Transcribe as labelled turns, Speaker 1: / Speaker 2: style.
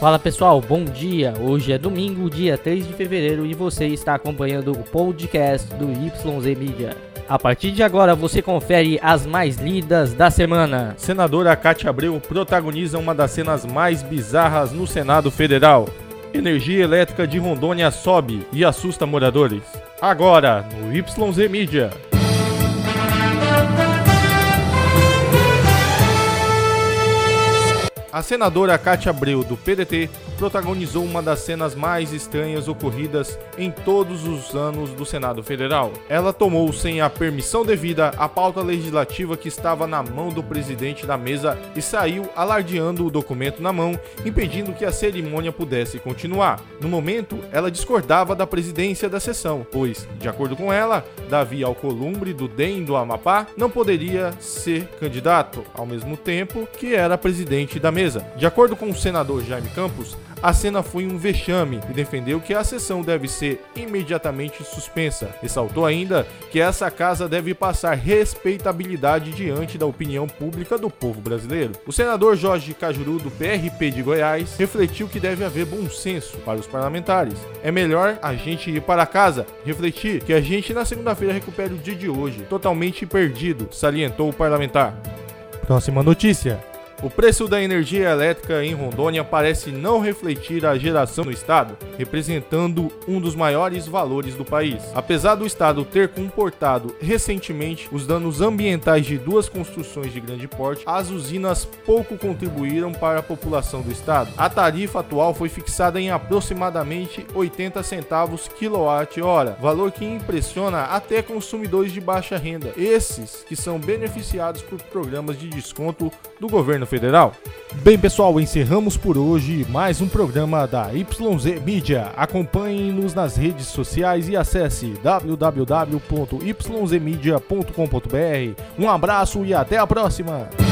Speaker 1: Fala pessoal, bom dia. Hoje é domingo, dia 3 de fevereiro e você está acompanhando o podcast do YZ Media. A partir de agora você confere as mais lidas da semana.
Speaker 2: Senadora Cátia Abreu protagoniza uma das cenas mais bizarras no Senado Federal. Energia elétrica de Rondônia sobe e assusta moradores. Agora, no YZ Media. A senadora Cátia Abreu, do PDT, protagonizou uma das cenas mais estranhas ocorridas em todos os anos do Senado Federal. Ela tomou, sem a permissão devida, a pauta legislativa que estava na mão do presidente da mesa e saiu alardeando o documento na mão, impedindo que a cerimônia pudesse continuar. No momento, ela discordava da presidência da sessão, pois, de acordo com ela, Davi Alcolumbre, do DEM do Amapá, não poderia ser candidato, ao mesmo tempo que era presidente da mesa De acordo com o senador Jaime Campos, a cena foi um vexame e defendeu que a sessão deve ser imediatamente suspensa. Ressaltou ainda que essa casa deve passar respeitabilidade diante da opinião pública do povo brasileiro. O senador Jorge Cajuru, do PRP de Goiás, refletiu que deve haver bom senso para os parlamentares. É melhor a gente ir para casa, refletir que a gente na segunda-feira recupere o dia de hoje, totalmente perdido, salientou o parlamentar. Próxima notícia. O preço da energia elétrica em Rondônia parece não refletir a geração no estado, representando um dos maiores valores do país. Apesar do estado ter comportado recentemente os danos ambientais de duas construções de grande porte, as usinas pouco contribuíram para a população do estado. A tarifa atual foi fixada em aproximadamente 80 centavos quilowatt-hora, valor que impressiona até consumidores de baixa renda, esses que são beneficiados por programas de desconto do governo federal. Bem, pessoal, encerramos por hoje mais um programa da YZ Media. Acompanhe-nos nas redes sociais e acesse www.yzmedia.com.br. Um abraço e até a próxima!